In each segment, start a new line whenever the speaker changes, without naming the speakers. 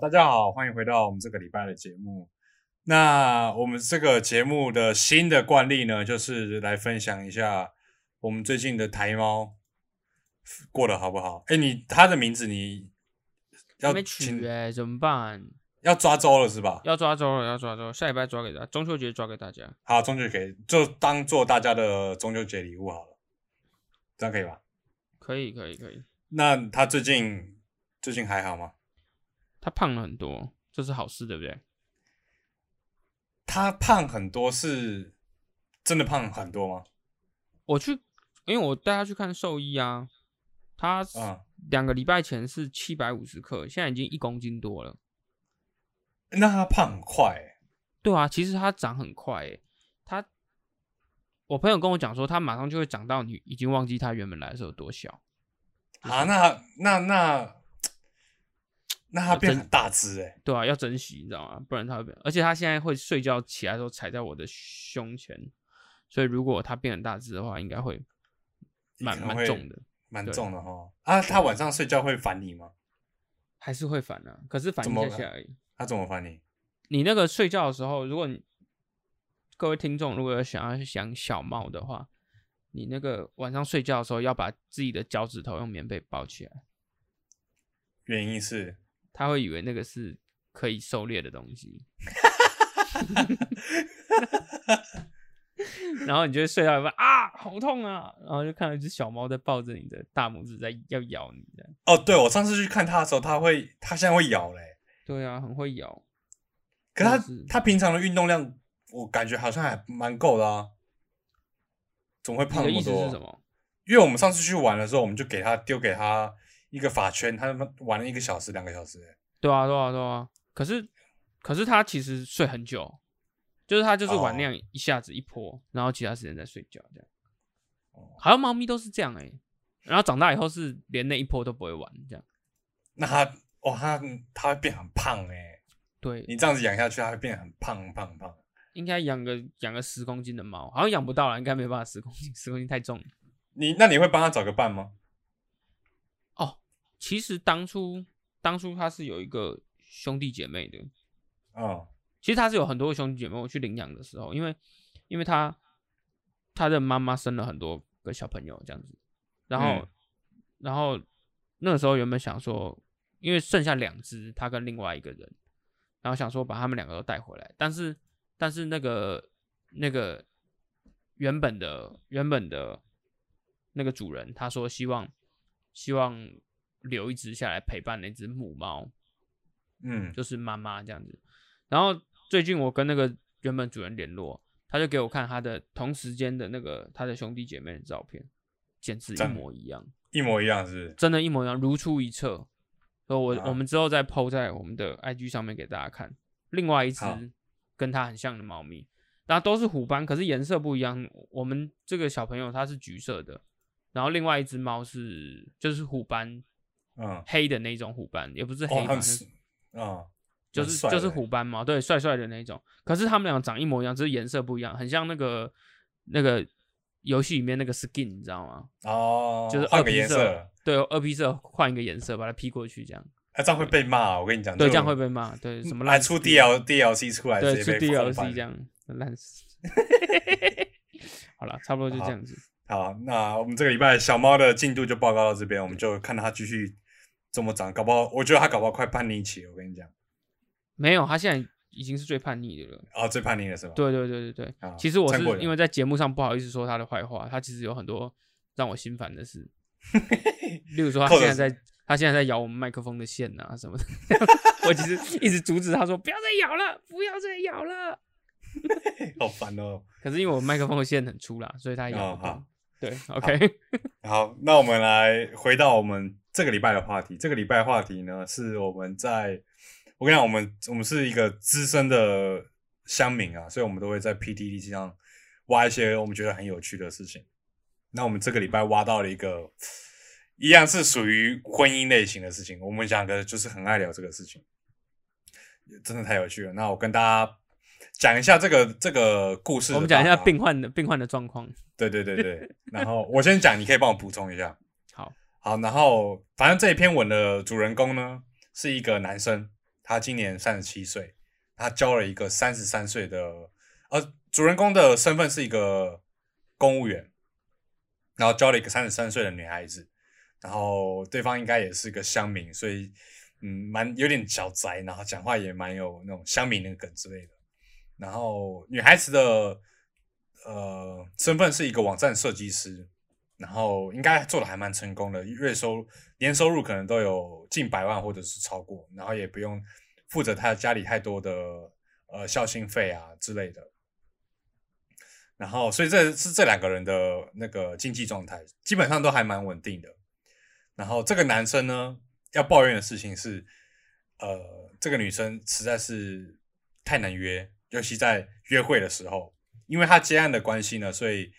好，大家好，欢迎回到我们这个礼拜的节目。那我们这个节目的新的惯例呢，就是来分享一下我们最近的台猫过得好不好？哎，你它的名字你要
没取哎、怎么办？
要抓周了是吧？
要抓周了，要抓周，下礼拜抓给大家，中秋节抓给大家。
好，中秋节就当做大家的中秋节礼物好了，这样可以吧？
可以，可以，可以。
那他最近最近还好吗？
他胖了很多，这是好事，对不对？
他胖很多是真的胖很多吗？
我去，因为我带他去看兽医啊，他
啊、
两个礼拜前是七百五十克，现在已经一公斤多了。
那他胖很快、欸，
对啊，其实他长很快诶，他我朋友跟我讲说，他马上就会长到你已经忘记他原本来的时候有多小。
啊，那那那那他变
真
很大只哎、
对啊，要珍惜，你知道吗？不然他会变。而且他现在会睡觉起来的时候踩在我的胸前，所以如果他变很大只的话，应该会蛮蛮重的，
蛮重的哈。啊，他晚上睡觉会烦你吗？
还是会烦啊。可是烦一下下而已。
他怎么烦你？
你那个睡觉的时候，如果你各位听众如果有想要想小猫的话，你那个晚上睡觉的时候要把自己的脚趾头用棉被包起来，
原因是
他会以为那个是可以狩猎的东西。然后你就会睡到一半啊，好痛啊！然后就看到一只小猫在抱着你的大拇指在要咬你，这样。
哦，对我上次去看它的时候，它会它现在会咬嘞、
对啊，很会咬。
可是他
真的是
他平常的运动量，我感觉好像还蛮够的啊，怎么会胖那么多？
思是什么？
因为我们上次去玩的时候，我们就给它丢给他一个法圈，他玩了一个小时、两个小时、欸，
对啊，对啊，对啊。可是，可是他其实睡很久，就是他就是玩那样一下子一波，然后其他时间在睡觉这样。
哦
好像猫咪都是这样哎、然后长大以后是连那一波都不会玩这样。
那他哇，他他会变很胖哎、
对，
你这样子养下去，他会变很胖胖胖。
应该养个养个十公斤的猫，好像养不到了，应该没办法十公斤，十公斤太重了。
你那你会帮他找个伴吗？
哦，其实当初当初他是有一个兄弟姐妹的，
哦
其实他是有很多个兄弟姐妹。我去领养的时候，因为因为他他的妈妈生了很多个小朋友这样子，然后、
嗯
然后那个时候原本想说，因为剩下两只，他跟另外一个人，然后想说把他们两个都带回来，但是但是那个那个原本的原本的那个主人他说希望希望留一只下来陪伴那只母猫，
嗯
就是妈妈这样子。然后最近我跟那个原本主人联络，他就给我看他的同时间的那个他的兄弟姐妹的照片，简直一模一样，
一模一样是是？
真的，一模一样，如出一辙。所以我、
啊
我们之后再 PO 在我们的 IG 上面给大家看。另外一只跟它很像的猫咪，然后都是虎斑，可是颜色不一样。我们这个小朋友它是橘色的，然后另外一只猫是就是虎斑
嗯，
黑的那种虎斑，也不是黑
哦，
吧，那
很是嗯，
就是就是虎斑嘛，对，帅帅的那种。可是他们俩长一模一样，只是颜色不一样，很像那个那个游戏里面那个 skin，你知道吗？
哦，
就是
换个
二批色
颜色，，
对，二批色换一个颜色把它 P 过去，这样，
哎，这样会被骂。我跟你讲，
对，这样会被骂，对，什么烂
还出 DL DLC 出来，
对，出 DLC 这样 烂死。好了，差不多就这样子。
好，那我们这个礼拜小猫的进度就报告到这边，我们就看它继续怎么长，搞不好我觉得他搞不好快叛逆期了。我跟你讲，
没有，他现在已经是最叛逆的了。
哦，最叛逆了是吧？，
对对对对对，
啊
其实我是因为在节目上不好意思说他的坏话，他其实有很多让我心烦的事，例如说他现在在他现在在咬我们麦克风的线啊什么的，我其实一直阻止他说不要再咬了，不要再咬了。
好烦哦。
可是因为我麦克风的线很粗啦，所以他咬不动。
哦好
对，OK，
好，那我们来回到我们这个礼拜的话题。这个礼拜的话题呢，是我们在，我跟你讲，我们我们是一个资深的乡民啊，所以我们都会在 PTT 上挖一些我们觉得很有趣的事情。那我们这个礼拜挖到了一个，一样是属于婚姻类型的事情。我们两个就是很爱聊这个事情，真的太有趣了。那我跟大家讲一下这个这个故事。
我们讲一下病。患的病患的状况。
对对对对，然后我先讲，你可以帮我补充一下。
好，
好，然后反正这一篇文的主人公呢是一个男生，他今年三十七岁，他交了一个三十三岁的，呃，主人公的身份是一个公务员，然后交了一个三十三岁的女孩子，然后对方应该也是个乡民，所以嗯，蛮有点小宅，然后讲话也蛮有那种乡民的梗之类的。然后女孩子的呃身份是一个网站设计师，然后应该做的还蛮成功的，月收年收入可能都有近百万或者是超过，然后也不用负责他家里太多的呃孝心费啊之类的。然后，所以这是这两个人的那个经济状态基本上都还蛮稳定的。然后这个男生呢，要抱怨的事情是，呃，这个女生实在是太难约，尤其在约会的时候，因为他接案的关系呢，所以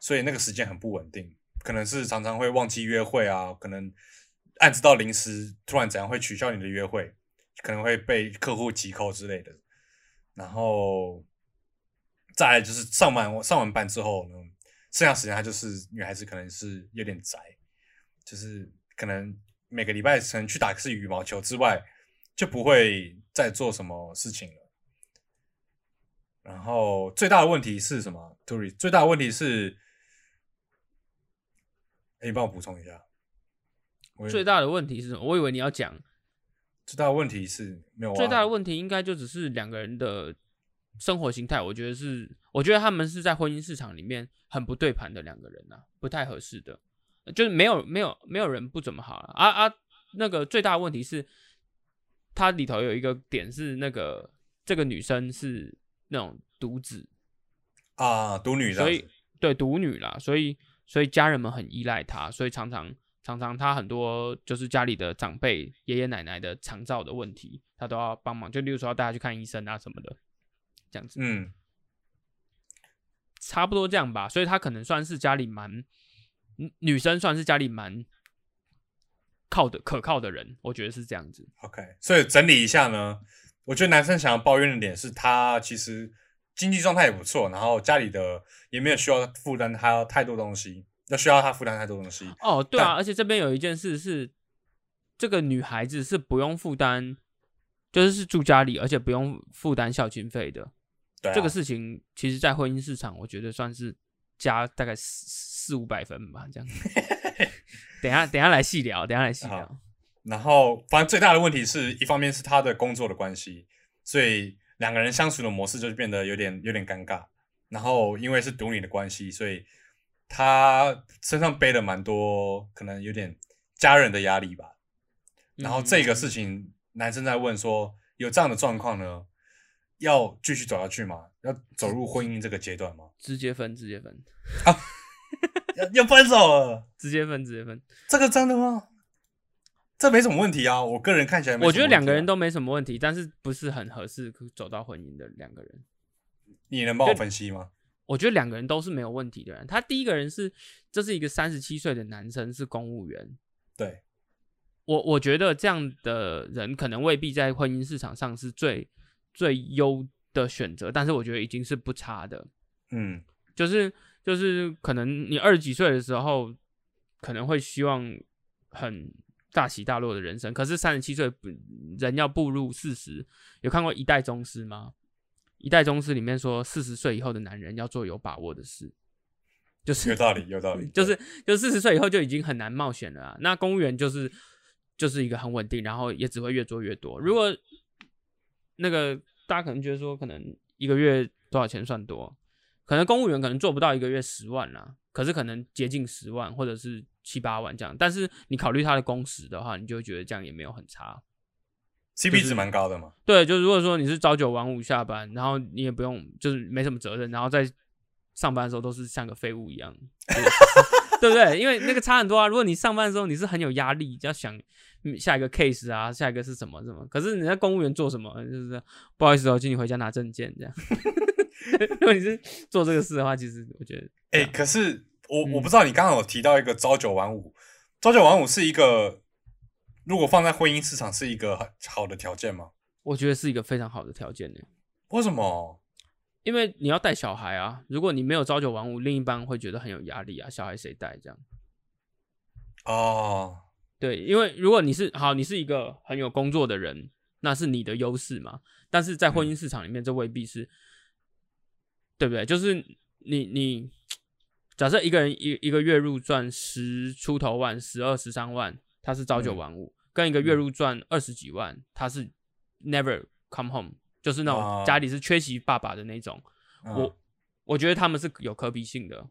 所以那个时间很不稳定，可能是常常会忘记约会啊，可能案子到临时突然怎样会取消你的约会，可能会被客户急扣之类的。然后再就是上完上完班之后呢，剩下时间他就是女孩子可能是有点宅，就是可能每个礼拜可能去打一次羽毛球之外，就不会再做什么事情了。然后最大的问题是什么 t u r i 最大的问题是，哎，你帮我补充一下。我
最大的问题是什么？我以为你要讲
最大的问题是没有
最大的问题，应该就只是两个人的生活形态。我觉得是，我觉得他们是在婚姻市场里面很不对盘的两个人呐，不太合适的。就是没有没有没有人不怎么好啊啊！那个最大的问题是，它里头有一个点是那个这个女生是那种独子
啊，独女，
所以对独女啦，所以所以家人们很依赖她，所以常常常常她很多就是家里的长辈爷爷奶奶的肠照的问题，她都要帮忙，就例如说要带她去看医生啊什么的，这样子，
嗯，
差不多这样吧。所以她可能算是家里蛮。女生算是家里蛮靠的、可靠的人，我觉得是这样子。
OK，所以整理一下呢，我觉得男生想要抱怨的点是他其实经济状态也不错，然后家里的也没有需要负担他太多东西，要需要他负担太多东西。
哦，对啊，而且这边有一件事是，这个女孩子是不用负担，就是是住家里，而且不用负担孝亲费的。
对，
这个事情其实，在婚姻市场，我觉得算是加大概四五百分吧，这样。等下，等下来细聊，等下来细聊。
然后，反正最大的问题是一方面是他的工作的关系，所以两个人相处的模式就变得有点有点尴尬。然后，因为是独女的关系，所以他身上背了蛮多，可能有点家人的压力吧。然后这个事情，男生在问说：有这样的状况呢，要继续走下去吗？要走入婚姻这个阶段吗？
直接分，直接分。
要要分手了，
直接分，直接分，
这个真的吗？这没什么问题啊，我个人看起来，
我觉得两个人都没什么问题，但是不是很合适走到婚姻的两个人，
你能帮我分析吗？
我觉得两个人都是没有问题的人。他第一个人是，这是一个三十七岁的男生，是公务员。
对，
我我觉得这样的人可能未必在婚姻市场上是最最优的选择，但是我觉得已经是不差的。
嗯，
就是。就是可能你二十几岁的时候，可能会希望很大起大落的人生，可是三十七岁人要步入四十，有看过《一代宗师》吗？《一代宗师》里面说，四十岁以后的男人要做有把握的事，就是
有道理，有道理，
就是就四十岁以后就已经很难冒险了。那公务员就是就是一个很稳定，然后也只会越做越多。如果那个大家可能觉得说，可能一个月多少钱算多？可能公务员可能做不到一个月十万啦，可是可能接近十万或者是七八万这样。但是你考虑他的工时的话，你就会觉得这样也没有很差
，CP 值蛮高的嘛。
对，就如果说你是朝九晚五下班，然后你也不用就是没什么责任，然后在上班的时候都是像个废物一样，对不对？因为那个差很多啊。如果你上班的时候你是很有压力，要想下一个 case 啊，下一个是什么什么，可是你在公务员做什么？就是不好意思哦，请你回家拿证件这样。如果你是做这个事的话，其实我觉得，
哎，可是我我不知道你刚刚有提到一个朝九晚五，朝九晚五是一个，如果放在婚姻市场是一个好的条件吗？
我觉得是一个非常好的条件呢。
为什么？
因为你要带小孩啊，如果你没有朝九晚五，另一半会觉得很有压力啊，小孩谁带这样？
哦，
对，因为如果你是好，你是一个很有工作的人。那是你的优势嘛。但是在
嗯
婚姻市场里面，这未必是，对不对？就是你你假设一个人一一个月入赚十出头万、十二十三万，他是朝九
嗯
晚五，跟一个月入赚二十几万，他是 never come home，就是那
哦
种家里是缺席爸爸的那种。
嗯
我我觉得他们是有可比性的，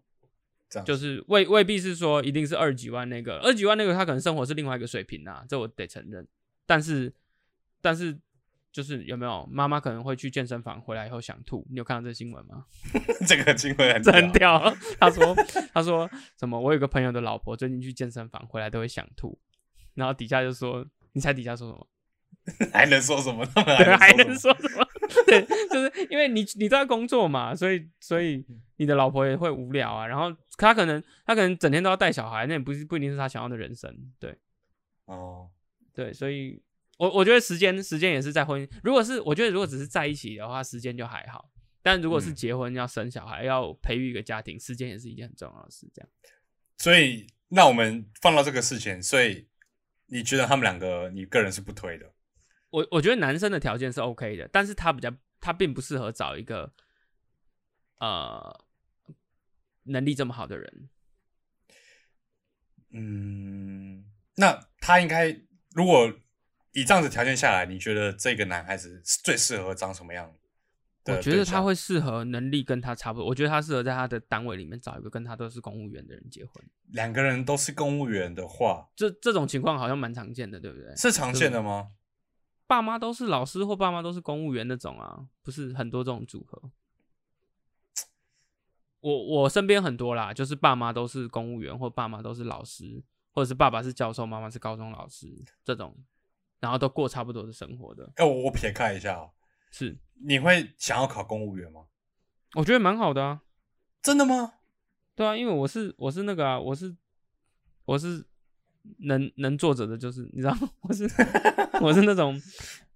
就是未未必是说一定是二十几万那个，二十几万那个他可能生活是另外一个水平啊，这我得承认。但是但是就是有没有妈妈可能会去健身房回来以后想吐？你有看到这新闻吗？
这个新闻很
这很
屌
屌。他说他说什么？我有个朋友的老婆最近去健身房回来都会想吐，然后底下就说，你猜底下说什么？
还能说什么？
对，还
能
能
说什么？
说什么？对，就是因为你你都在工作嘛，所以所以你的老婆也会无聊啊。然后他可能他可能整天都要带小孩，那也不是不一定是他想要的人生。对
哦，
对，所以我我觉得时间时间也是在婚姻。如果是我觉得如果只是在一起的话，时间就还好。但如果是
嗯
结婚要生小孩，要培育一个家庭，时间也是一件很重要的事。这样。
所以那我们放到这个事情，所以你觉得他们两个，你个人是不推的？
我我觉得男生的条件是 OK 的，但是他比较他并不适合找一个呃能力这么好的人。
嗯，那他应该如果以这样子条件下来，你觉得这个男孩子最适合长什么样的
我觉得他会适合能力跟他差不多，我觉得他适合在他的单位里面找一个跟他都是公务员的人结婚。
两个人都是公务员的话，
这这种情况好像蛮常见的，对不对？
是常见的吗？
爸妈都是老师或爸妈都是公务员那种啊，不是很多这种组合。我我身边很多啦，就是爸妈都是公务员，或爸妈都是老师，或者是爸爸是教授，妈妈是高中老师这种，然后都过差不多的生活的。
哎、我我撇开一下哦，
是，
你会想要考公务员吗？
我觉得蛮好的啊。
真的吗？
对啊，因为我是我是那个啊，我是我是能能坐着的，就是你知道，我是 我是那种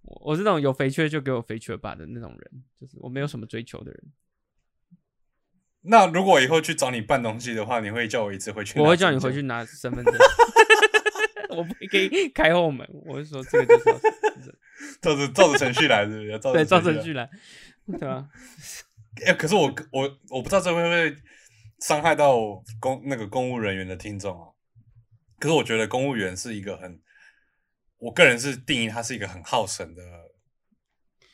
我是那种有肥缺就给我肥缺吧的那种人，就是我没有什么追求的人。
那如果以后去找你办东西的话，你会叫我一次回去？
我会叫你回去。拿 身份证，我不会给你开后门，我是说这个就是
照着照着程序来，是不是？照
对，照
程
程序来，对吧？
哎、可是我我我不知道这会不会伤害到公那个公务人员的听众啊。可是我觉得公务员是一个很，我个人是定义他是一个很耗神的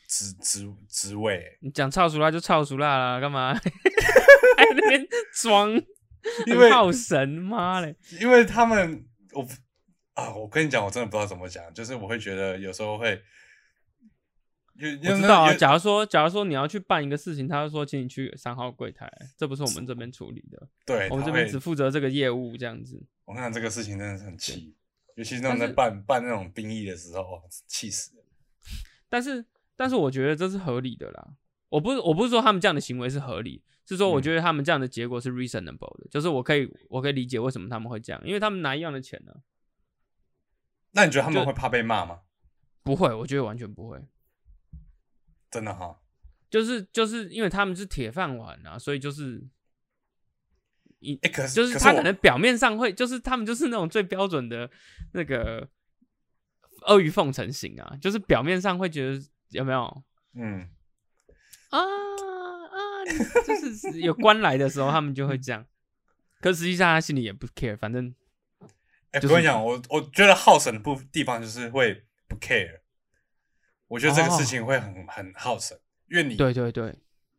职职职位、欸
你讲操熟辣就操熟辣啦，干嘛？还在那边装，
因为
很耗神，妈嘞！
因为他们我不啊，我跟你讲，我真的不知道怎么讲，就是我会觉得有时候会，有
我知道啊。假如说，假如说你要去办一个事情，他就说请你去三号柜台，这不是我们这边处理的，
对，
我们这边只负责这个业务这样子。
我看这个事情真的是很气，尤其是那种在办办那种兵役的时候，哦气死了。
但是，但是我觉得这是合理的啦。我不是我不是说他们这样的行为是合理，是说我
嗯
觉得他们这样的结果是 reasonable 的，就是我可以我可以理解为什么他们会这样，因为他们拿一样的钱呢、
那你觉得他们会怕被骂吗？
不会，我觉得完全不会。
真的哈，
就是就是因为他们是铁饭碗啊，所以就是一
哎、可是
就是他可能表面上会，就是他们就是那种最标准的那个阿谀奉承型啊，就是表面上会觉得有没有
嗯，
啊啊，就是有官来的时候，他们就会这样。可实际上他心里也不 care，反正
哎、
就是
我跟你讲，我我觉得耗神的部地方就是会不 care，我觉得这个
哦
事情会很、很耗神，因为你
对对对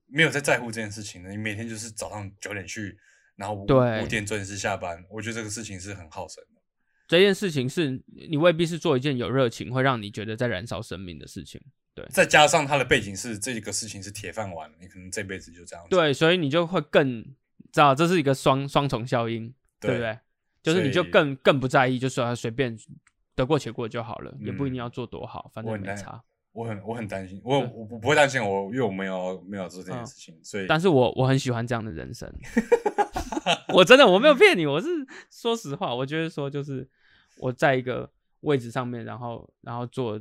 没有在在乎这件事情的，你每天就是早上九点去，然后五五点准时下班，我觉得这个事情是很耗神的。
这件事情是你未必是做一件有热情会让你觉得在燃烧生命的事情。
对再加上他的背景是这个事情是铁饭碗，你可能这辈子就这样子。
对，所以你就会更知道这是一个双双重效应，对不
对
对？就是你就更更不在意，就说随便得过且过就好了，也不一定
嗯
要做多好，反正没差。
我很我很担心，我我不不会担心我，因为我没有没有做这件
嗯
事情，所以
但是我我很喜欢这样的人生，我真的我没有骗你，我是说实话，我觉得说就是我在一个位置上面，然后然后做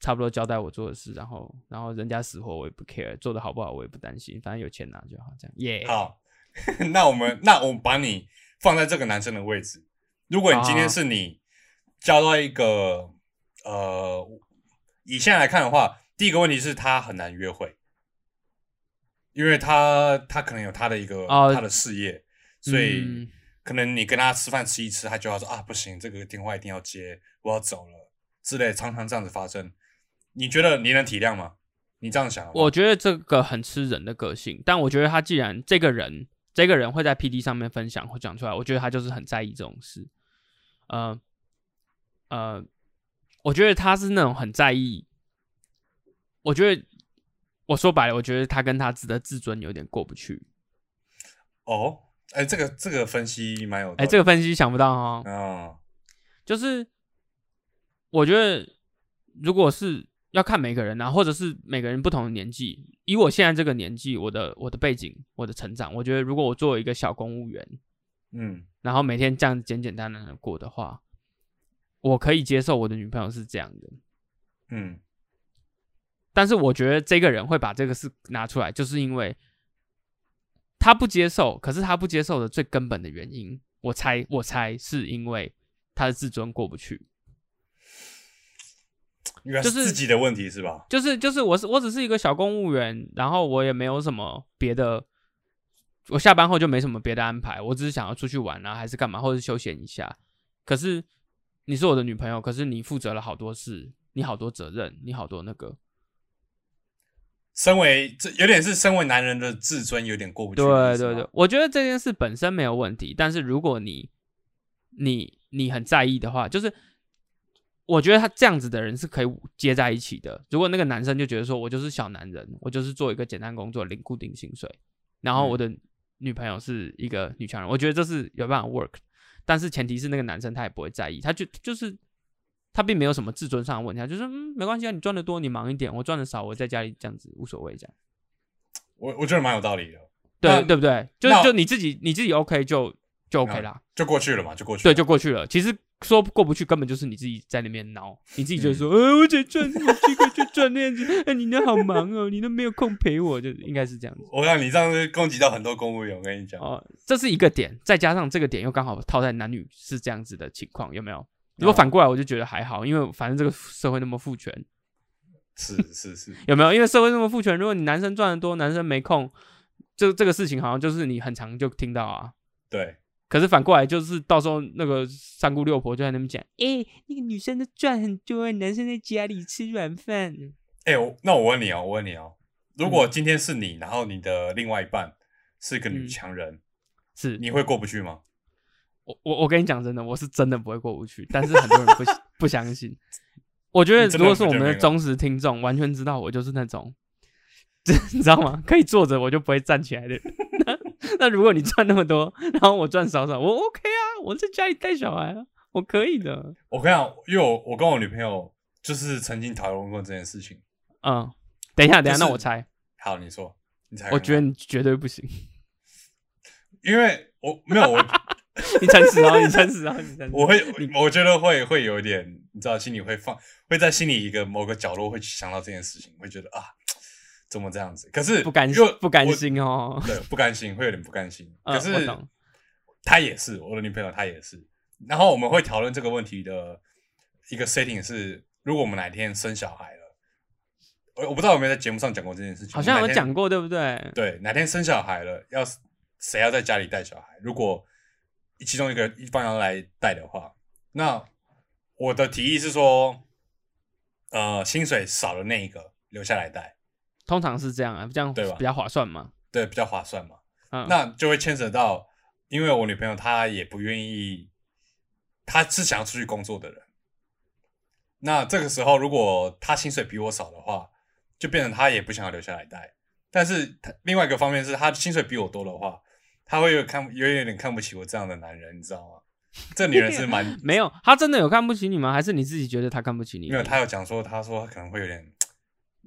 差不多交代我做的事，然后然后人家死活我也不 care，做的好不好我也不担心，反正有钱拿就好，这样耶。
好，那我们那我们把你放在这个男生的位置。如果你今天
啊
是你交到一个呃以现在来看的话，第一个问题是他很难约会，因为他他可能有他的一个、
哦
他的事业，所以
嗯
可能你跟他吃饭吃一吃，他就要说啊不行，这个电话一定要接，我要走了之类，常常这样子发生。你觉得你能体谅吗？你这样想，
我觉得这个很吃人的个性，但我觉得他既然这个人这个人会在 P D 上面分享或讲出来，我觉得他就是很在意这种事。呃呃，我觉得他是那种很在意，我觉得我说白了，我觉得他跟他自的自尊有点过不去。
哦，哎，这个这个分析蛮有
哎、这个分析想不到哈、
哦，
就是我觉得如果是要看每个人啊，或者是每个人不同的年纪，以我现在这个年纪，我的我的背景，我的成长，我觉得如果我作为一个小公务员，
嗯
然后每天这样简简单单的过的话，我可以接受我的女朋友是这样的。
嗯
但是我觉得这个人会把这个事拿出来，就是因为他不接受。可是他不接受的最根本的原因，我猜，我猜是因为他的自尊过不去。就是是
自己的问题是吧？
就是就是我是我只是一个小公务员，然后我也没有什么别的，我下班后就没什么别的安排，我只是想要出去玩啊，还是干嘛，或者休闲一下。可是你是我的女朋友，可是你负责了好多事，你好多责任，你好多那个，
身为这有点是身为男人的自尊有点过不去
对对对，我觉得这件事本身没有问题，但是如果你你你很在意的话，就是我觉得他这样子的人是可以接在一起的。如果那个男生就觉得说我就是小男人，我就是做一个简单工作，领固定薪水，然后我的女朋友是一个女强人，我觉得这是有办法 work，但是前提是那个男生他也不会在意，他就就是。他并没有什么自尊上的问题，他就是嗯没关系啊，你赚的多你忙一点，我赚的少我在家里这样子无所谓这样。
我我觉得蛮有道理的，
对
那
对不对？就
那
就你自己你自己 OK 就就 OK 啦，
就过去了嘛，就过去了。
对，就过去了。其实说过不去，根本就是你自己在那边挠，你自己就
嗯
说，呃，我只赚我这个就赚那样子，哎，你那好忙哦，你都没有空陪我，就应该是这样子。
我让你这样子攻击到很多公务员，我跟你讲，
哦，这是一个点，再加上这个点又刚好套在男女是这样子的情况，有没有？如果反过来，我就觉得还好，因为反正这个社会那么父权，
是是 是，
有没有？因为社会那么父权，如果你男生赚的多，男生没空，这这个事情好像就是你很常就听到啊。
对，
可是反过来就是到时候那个三姑六婆就在那边讲，哎、那个女生都赚很多，男生在家里吃软饭。
哎、我那我问你哦，我问你哦，如
嗯
果今天是你，然后你的另外一半是个女
嗯
强人，
是
你会过不去吗？
我我我跟你讲真的，我是真的不会过不去，但是很多人不 不相信。我觉得如果是我们的忠实听众，完全知道我就是那种，你知道吗？可以坐着我就不会站起来的人。那 那如果你赚那么多，然后我赚少少，我 OK 啊，我在家里带小孩啊，我可以的。
我跟你讲，因为我我跟我女朋友就是曾经讨论过这件事情。
嗯，等一下，等一下，
就是
那我猜，
好，你说，你猜看看？
我觉得你绝对不行。
因为我没有我
你诚实哦，你诚实哦，你诚实。
我会，我觉得会会有一点，你知道，心里会放，会在心里一个某个角落会去想到这件事情，会觉得啊，怎么这样子？可是
不甘
心
不甘心哦。
对，不甘心，会有点不甘心。
嗯
可是
我懂
她也是我的女朋友，她也是。然后我们会讨论这个问题的一个 setting 是，如果我们哪天生小孩了，我我不知道有没有在节目上讲过这件事情，
好像有讲过，对不对？
对，哪天生小孩了，要谁要在家里带小孩？如果其中一个一方要来带的话，那我的提议是说，呃，薪水少的那一个留下来带，
通常是这样啊，这样
对吧
比较划算嘛。
对，比较划算嘛。
嗯，
那就会牵扯到，因为我女朋友她也不愿意，她是想要出去工作的人。那这个时候，如果她薪水比我少的话，就变成她也不想要留下来带。但是她另外一个方面是，她薪水比我多的话，她会有看有一点看不起我这样的男人，你知道吗？这女人是蛮
没有，她真的有看不起你吗？还是你自己觉得她看不起你？
没有，她有讲说，她说她可能会有点，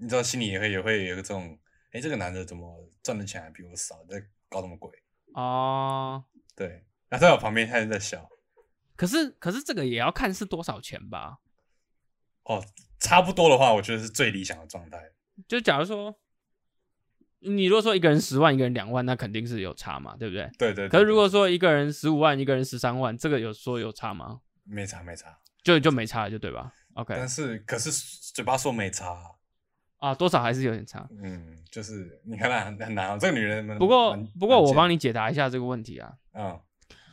你知道，心里也会也会有一个这种，哎，这个男的怎么赚的钱还比我少，在搞什么鬼？
哦。
对，然后在我旁边，他就在笑。
可是可是这个也要看是多少钱吧。
哦，差不多的话，我觉得是最理想的状态。
就假如说，你如果说一个人十万，一个人两万，那肯定是有差嘛，对不对？
对对对
可是如果
对
说一个人十五万，一个人十三万，这个有说有差吗？
没差没差，
就就没差，就对吧 OK
但是可是嘴巴说没差啊、
啊，多少还是有点差。
嗯，就是你看她很很难、哦，这个女人。
不过不过我帮
你，
解答一下这个问题啊。
嗯，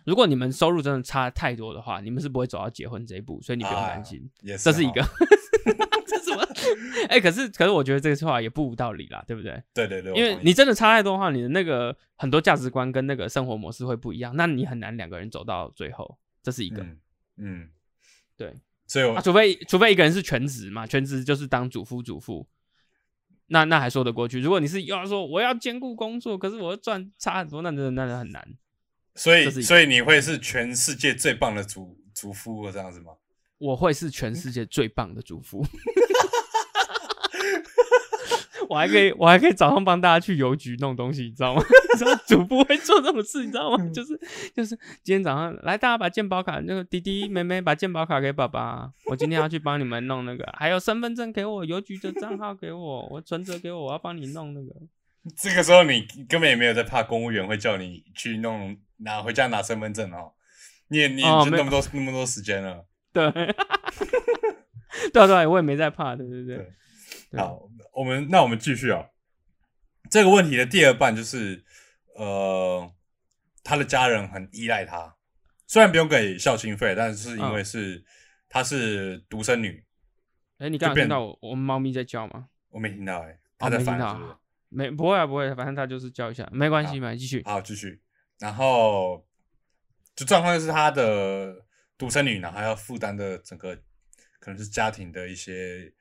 如果你们收入真的差太多的话，你们是不会走到结婚这一步，所以你不用担心。
啊也是，
这是一个，这什么？哎、可是可是我觉得这个话也不无道理啦，对不对？
对对对，
因为你真的差太多的话，你的那个很多价值观跟那个生活模式会不一样，那你很难两个人走到最后，这是一个。
嗯嗯，
对
所以我
啊，除非除非一个人是全职嘛，全职就是当主夫主妇，那那还说得过去。如果你是要说我要兼顾工作，可是我要赚差很多，那真的那很难。
所以所以你会是全世界最棒的主主妇这样子吗？
我会是全世界最棒的主妇。我还可以，我还可以早上帮大家去邮局弄东西，你知道吗？主播会做这种事，你知道吗？就是就是今天早上来，大家把健保卡，那个弟弟妹妹把健保卡给爸爸，我今天要去帮你们弄那个，还有身份证给我，邮局的账号给我，我存折给我，我要帮你弄那个。
这个时候你根本也没有在怕公务员会叫你去弄拿回家拿身份证哦，你也你也
哦没有
就那么多、那么多时间了。
对，对啊对啊，我也没在怕，对对。对
好，我们那我们继续啊。这个问题的第二半就是，呃，他的家人很依赖他，虽然不用给孝亲费，但是因
嗯
为是她是独生女，
哎、你刚听到我我们猫咪在叫吗？
我没听到哎、他在烦是不是？
没不会啊，不会，反正他就是叫一下，没关系，
好
没继续。
好，继续。然后就状况就是他的独生女，然后要负担的整个可能是家庭的一些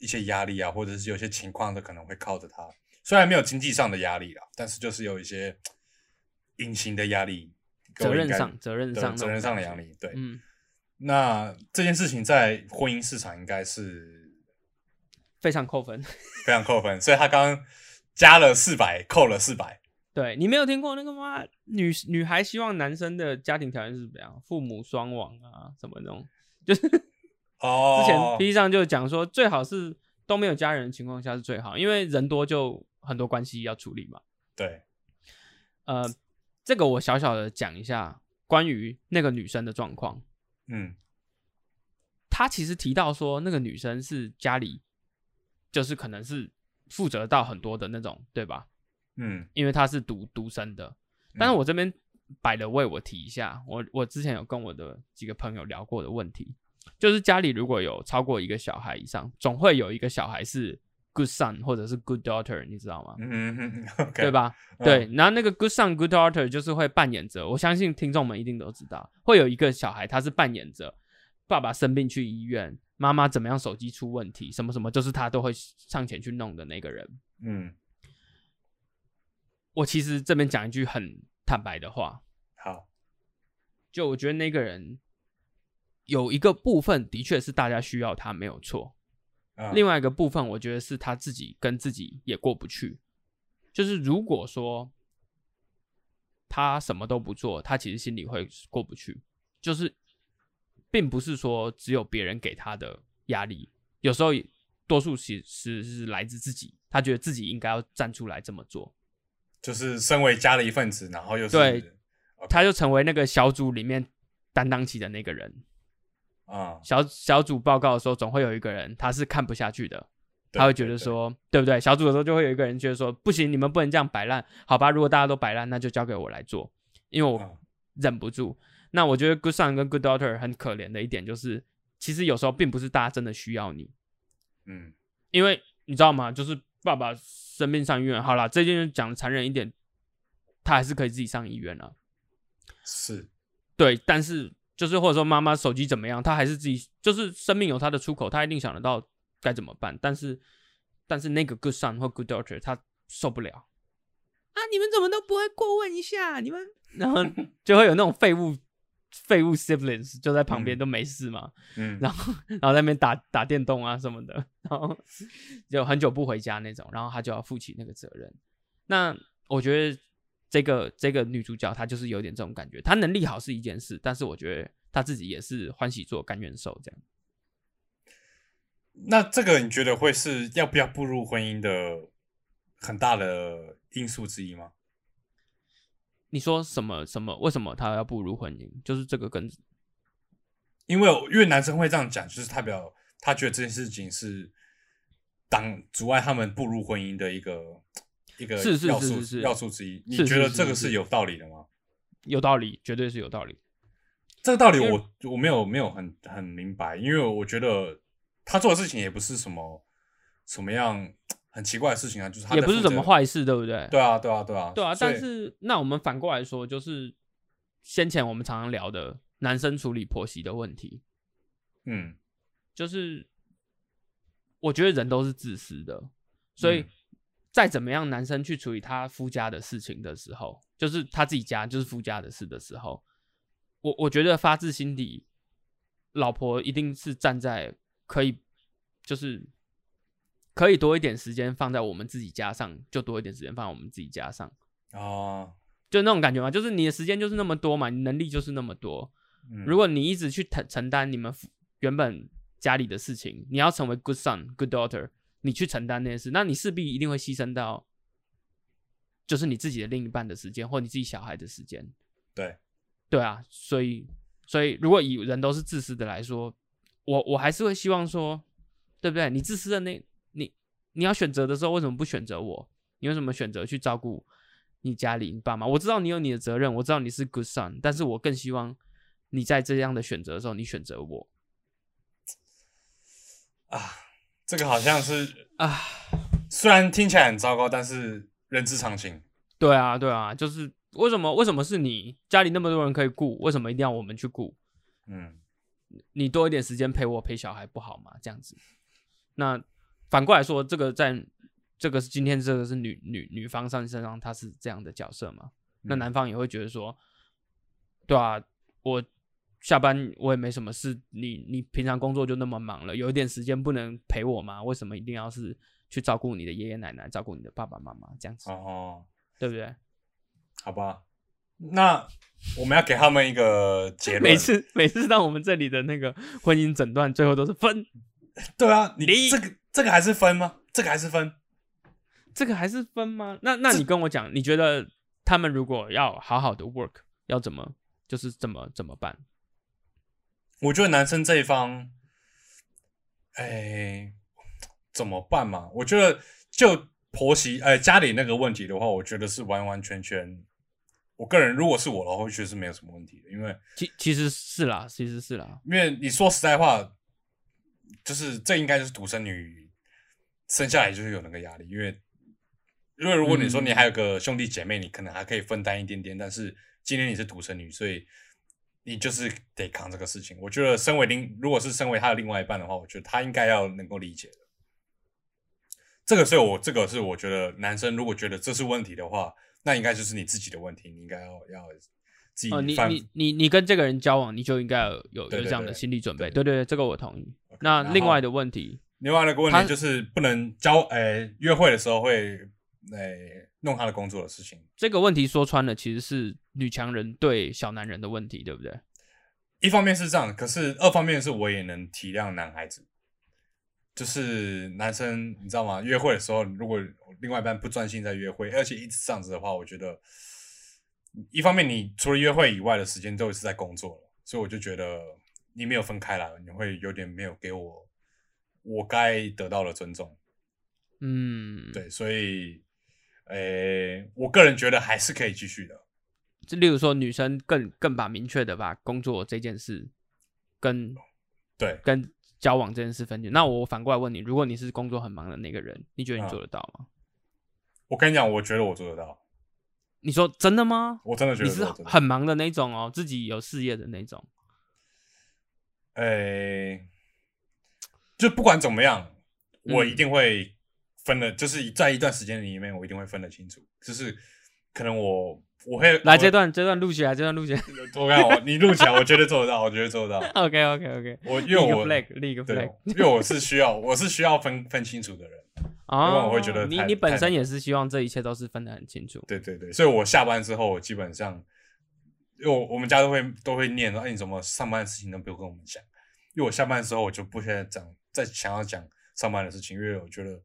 一些压力啊，或者是有些情况的可能会靠着他。虽然没有经济上的压力啦，但是就是有一些隐形的压力，
责任上，责任上，
责任上的压。力。对，
嗯，
那这件事情在婚姻市场应该是
非常扣分。
非常扣分，所以他刚刚加了四百，扣了四百。
对你没有听过那个吗？女女孩希望男生的家庭条件是怎么样？父母双亡啊，什么那种，就是
哦，
之前 P 上就讲说，最好是都没有家人的情况下是最好，因为人多就很多关系要处理嘛。
对，
呃，这个我小小的讲一下关于那个女生的状况。
嗯
她其实提到说，那个女生是家里就是可能是负责到很多的那种，对吧？
嗯，
因为她是独独生的。但是我这边摆了位，我提一下，我我之前有跟我的几个朋友聊过的问题，就是家里如果有超过一个小孩以上，总会有一个小孩是 good son 或者是 good daughter，你知道吗？
嗯
对？吧？
嗯
对，然后那个 good son good daughter 就是会扮演着，我相信听众们一定都知道，会有一个小孩他是扮演着爸爸生病去医院，妈妈怎么样手机出问题，什么什么，就是他都会上前去弄的那个人。
嗯，
我其实这边讲一句很坦白的话，
好，
就我觉得那个人有一个部分的确是大家需要他没有错，
嗯
另外一个部分我觉得是他自己跟自己也过不去。就是如果说他什么都不做，他其实心里会过不去。就是并不是说只有别人给他的压力，有时候多数其实是来自自己，他觉得自己应该要站出来这么做。
就是身为家的一份子，然后又是
对他就成为那个小组里面担当起的那个人。
啊，
小小组报告的时候，总会有一个人他是看不下去的，他会觉得，说，对不对？小组的时候就会有一个人觉得说，不行，你们不能这样摆烂，好吧？如果大家都摆烂，那就交给我来做，因为我忍不住。那我觉得 good son 跟 good daughter 很可怜的一点就是，其实有时候并不是大家真的需要你，
嗯
因为你知道吗？就是爸爸生病上医院，好啦，这件事讲的残忍一点，他还是可以自己上医院啊。
是，
对，但是就是或者说妈妈手机怎么样，她还是自己就是生命有她的出口，她一定想得到该怎么办。但是但是那个 good son 或 good daughter 他受不了啊！你们怎么都不会过问一下？你们然后就会有那种废物废物 siblings 就在旁边
嗯
都没事嘛，
嗯，
然后然后在那边打打电动啊什么的，然后 就很久不回家那种，然后他就要负起那个责任。那我觉得这个这个女主角她就是有点这种感觉，她能力好是一件事，但是我觉得她自己也是欢喜做甘愿受这样。
那这个你觉得会是要不要步入婚姻的很大的因素之一吗？
你说什么什么？为什么她要步入婚姻？就是这个跟
因为因为男生会这样讲，就是代表他觉得这件事情是挡阻碍他们步入婚姻的一个一个
是是是是是
要素之一。你觉得这个是有道理的吗？
有道理，绝对是有道理。
这个道理我我没有没有很很明白，因为我觉得他做的事情也不是什么什么样很奇怪的事情啊，就是他
也不是什么坏事，对不对？
对啊，对啊，对啊，
对啊，但是那我们反过来说，就是先前我们常常聊的男生处理婆媳的问题，
嗯
就是我觉得人都是自私的，所以
嗯
再怎么样，男生去处理他夫家的事情的时候，就是他自己家就是夫家的事的时候，我我觉得发自心底，老婆一定是站在可以就是可以多一点时间放在我们自己家上，就多一点时间放在我们自己家上。
啊，
就那种感觉嘛，就是你的时间就是那么多嘛，你能力就是那么多。
嗯
如果你一直去承承担你们原本家里的事情，你要成为 good son、good daughter，你去承担那些事，那你势必一定会牺牲到，就是你自己的另一半的时间，或你自己小孩的时间。
对，
对啊，所以所以如果以人都是自私的来说，我我还是会希望说，对不对？你自私的那，你你要选择的时候，为什么不选择我？你为什么选择去照顾你家里你爸妈？我知道你有你的责任，我知道你是 good son，但是我更希望你在这样的选择的时候，你选择我
啊，这个好像是
啊。
虽然听起来很糟糕，但是人之常情。
对啊，对啊，就是为什么为什么是你家里那么多人可以顾，为什么一定要我们去顾？
嗯
你多一点时间陪我陪小孩不好吗？这样子，那反过来说，这个在这个是今天这个是女女女方上身上，她是这样的角色嘛？那
嗯
男方也会觉得说，对啊，我下班我也没什么事，你你平常工作就那么忙了，有一点时间不能陪我吗？为什么一定要是去照顾你的爷爷奶奶，照顾你的爸爸妈妈这样子，
哦，
对不对？
好吧，那我们要给他们一个结论。
每次每次到我们这里的那个婚姻诊断，最后都是分，
对啊，你
你
这个这个还是分吗？这个还是分？
这个还是分吗？那那你跟我讲，你觉得他们如果要好好的 work，要怎么就是怎么怎么办？
我觉得男生这一方，哎，怎么办嘛？我觉得就婆媳哎家里那个问题的话，我觉得是完完全全，我个人如果是我的话，我觉得是没有什么问题的，因为
其其实是啦，其实是啦，
因为你说实在话，就是这应该就是独生女生下来就是有那个压力，因为因为如果你说你还有个兄弟姐妹，你可能还可以分担一点点，但是今天你是独生女，所以你就是得扛这个事情。我觉得身为另如果是身为他的另外一半的话，我觉得他应该要能够理解的。这个是我这个是我觉得男生如果觉得这是问题的话，那应该就是你自己的问题，你应该要要自己
哦，你你你你跟这个人交往，你就应该有有这样的心理准备。
对
对这个我同意。那另外的问题，
另外那个问题就是不能交，诶、约会的时候会，诶、弄他的工作的事情。
这个问题说穿了，其实是女强人对小男人的问题，对不对？
一方面是这样，可是二方面是我也能体谅男孩子，就是男生你知道吗？约会的时候，如果另外一半不专心在约会，而且一直这样子的话，我觉得一方面你除了约会以外的时间都是在工作了，所以我就觉得你没有分开来，你会有点没有给我我该得到的尊重。
嗯，，
对，所以，诶、我个人觉得还是可以继续的。
就例如说女生更更把明确的把工作这件事跟
对，
跟交往这件事分清。那我反过来问你，如果你是工作很忙的那个人，你觉得你
嗯
做得到吗？
我跟你讲，我觉得我做得到，
你说真的吗？
我真的觉得你是。
很忙的那种哦，自己有事业的那种。
诶、就不管怎么样，我
嗯
一定会分的，就是在一段时间里面，我一定会分得清楚。就是可能我我会
来，这段这段录起来，这段录起来。
我看我你录起来，我绝对做得到，我绝对做得到。
OK OK OK，
我因为我
flag，立一个
对
flag。，
因为我是需要我是需要分分清楚的人。
哦，
我会觉得
你你本身也是希望这一切都是分得很清楚。
对对对，所以我下班之后，我基本上，因为我我们家都会都会念说，哎，你怎么上班的事情都不用跟我们讲？因为我下班的时候，我就不现在讲，再想要讲上班的事情，因为我觉得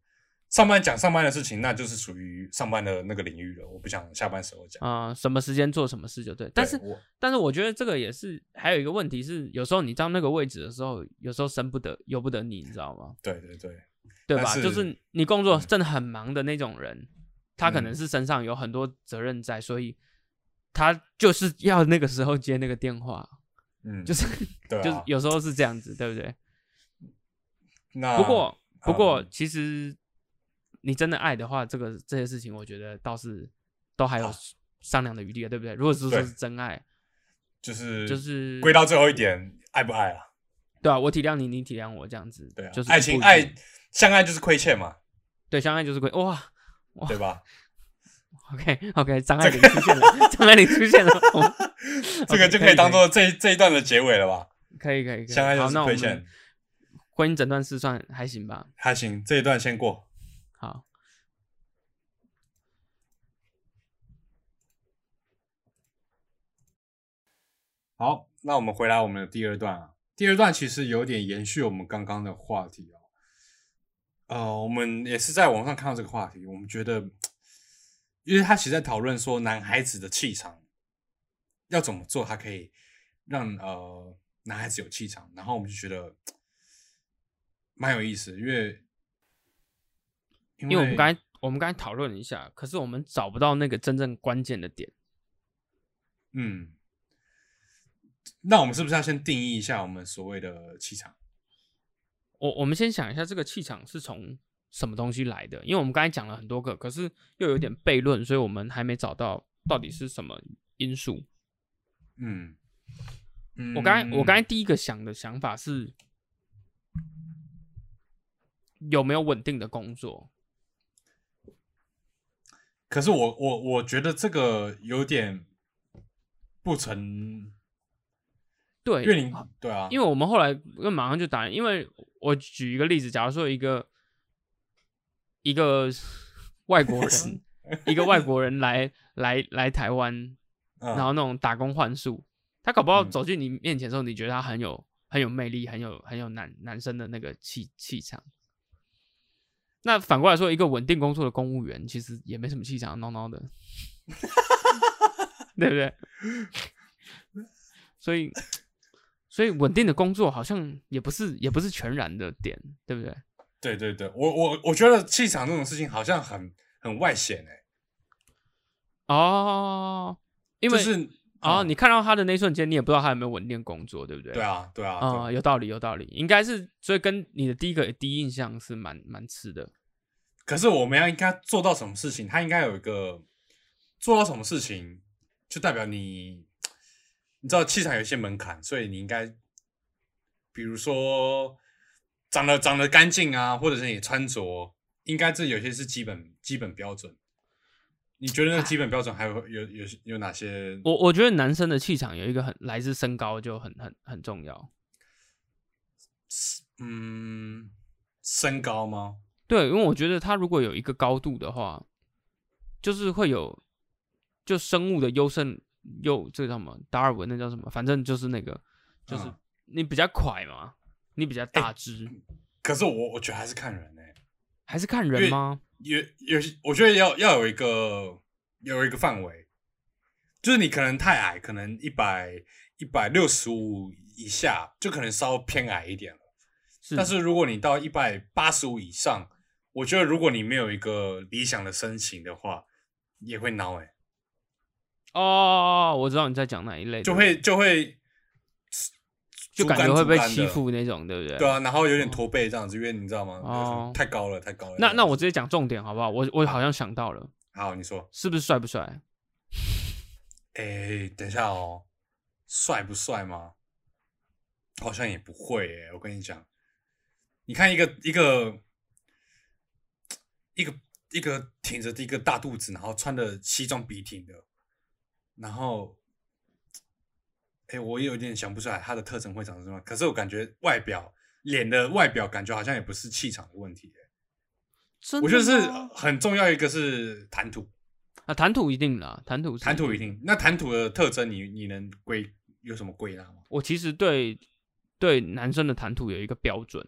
上班讲上班的事情，那就是属于上班的那个领域了。我不想下班时候讲。
啊、什么时间做什么事就对。但是但是我觉得这个也是还有一个问题是，有时候你到那个位置的时候，有时候生不得由不得你，你知道吗？
对对对，
对吧？
是
就是你工作
嗯
真的很忙的那种人，他可能
嗯
是身上有很多责任在，所以他就是要那个时候接那个电话，
嗯，
就是、
对啊。
就是有时候是这样子，对不对？
那
不过不过
嗯
其实你真的爱的话，这个这些事情，我觉得倒是都还有商量的余地的，对不对？如果是说是真爱，
就是
就是
归到最后一点，爱不爱啊？
对啊，我体谅你，你体谅我，这样子，
对啊，
就是
爱情爱相爱就是亏欠嘛，
对相爱就是亏哇。哇
对吧
？OK OK，张爱玲出现了，张爱玲出现了，
这个就可以当做这这一段的结尾了吧？
可以可以可以。
相爱就是亏欠，
婚姻诊断是算还行吧？
还行，这一段先过。
好，
好，那我们回来我们的第二段啊。第二段其实有点延续我们刚刚的话题哦。呃，我们也是在网上看到这个话题，我们觉得，因为他其实在讨论说男孩子的气场要怎么做，他可以让呃男孩子有气场，然后我们就觉得蛮有意思，因为因
因为我们刚才我们刚才讨论了一下，可是我们找不到那个真正关键的点。
嗯，那我们是不是要先定义一下我们所谓的气场？
我我们先想一下，这个气场是从什么东西来的？因为我们刚才讲了很多个，可是又有点悖论，所以我们还没找到到底是什么因素。
嗯，
我刚才我刚才
嗯
第一个想的想法是有没有稳定的工作？
可是我我我觉得这个有点不成，
对，
因为你对啊，
因为我们后来就马上就打，因为我举一个例子，假如说一个一个 外国人，一个外国人来来来台湾，
嗯
然后那种打工换宿，他搞不好
嗯
走进你面前的时候，你觉得他很有很有魅力，很有很有男男生的那个气气场。那反过来说，一个稳定工作的公务员，其实也没什么气场，孬孬的，对不对？所以，所以稳定的工作好像也不是也不是全然的点，对不对？
对对对，我我我觉得气场这种事情好像很很外显哎，
哦，因为
就是
哦，
嗯
你看到他的那一瞬间，你也不知道他有没有稳定工作，对不对？
对啊对啊，
啊、
对
有道理，有道理，应该是，所以跟你的第一个第一印象是蛮蛮吃的。
可是我们要应该做到什么事情，他应该有一个做到什么事情，就代表你你知道气场有些门槛，所以你应该，比如说长得长得干净啊，或者是你穿着，应该这有些是基本基本标准。你觉得那基本标准还有有有有哪些？
我我觉得男生的气场有一个很来自身高就很很很重要。
嗯，身高吗？
对，因为我觉得他如果有一个高度的话，就是会有就生物的优胜优这个叫什么达尔文那叫什么，反正就是那个就是
嗯
你比较快嘛，你比较大只，
可是我我觉得还是看人呢、
还是看人吗？
有有些，我觉得要要有一个有一个范围，就是你可能太矮，可能一百一百六十五以下，就可能稍微偏矮一点了。
是，
但是如果你到一百八十五以上，我觉得如果你没有一个理想的身形的话，也会挠哎、
哦，我知道你在讲哪一类，
就会就会
就感觉会被欺负那种，对不对？
对啊，然后有点驼背这样子，因为你知道吗？
哦
太高了，太高了。
那那我直接讲重点好不好？我我好像想到了，
好，你说。
是不是帅不帅？
哎，等一下哦，帅不帅吗？好像也不会诶，我跟你讲，你看一个一个一个一个挺着一个大肚子，然后穿的西装笔挺的，然后，哎，我也有点想不出来他的特征会长什么样，可是我感觉外表脸的外表感觉好像也不是气场的问题我觉得是很重要一个是谈吐，
啊，谈吐一定啦，谈吐是
谈吐一定。那谈吐的特征你，你能归有什么归纳吗？
我其实对对男生的谈吐有一个标准，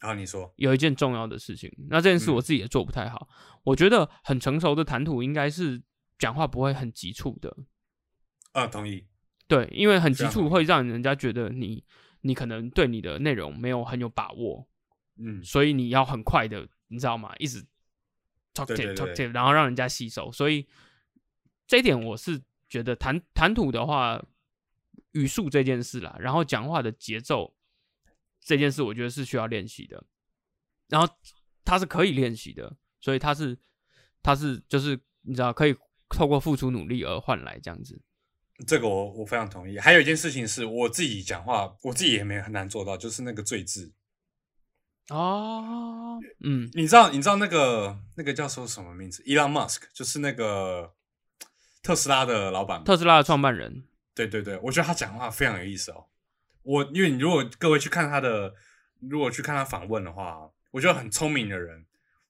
然后你说，
有一件重要的事情，那这件事
嗯
我自己也做不太好。我觉得很成熟的谈吐应该是讲话不会很急促的，
呃，同意，
对，因为很急促会让人家觉得你你可能对你的内容没有很有把握，
嗯，
所以你要很快的，你知道吗？一直 talk
对
t
对
talk
对
t 然后让人家吸收。所以这一点我是觉得谈谈吐的话，语速这件事啦，然后讲话的节奏这件事，我觉得是需要练习的。然后它是可以练习的，所以它是它是就是你知道可以透过付出努力而换来这样子。
这个我我非常同意。还有一件事情是我自己讲话，我自己也没很难做到，就是那个罪字。
哦，嗯，
你知道你知道那个那个叫说什么名字？Elon Musk，就是那个特斯拉的老板。
特斯拉的创办人，
对对对，我觉得他讲话非常有意思哦。我因为你如果各位去看他的，如果去看他访问的话，我觉得很聪明的人，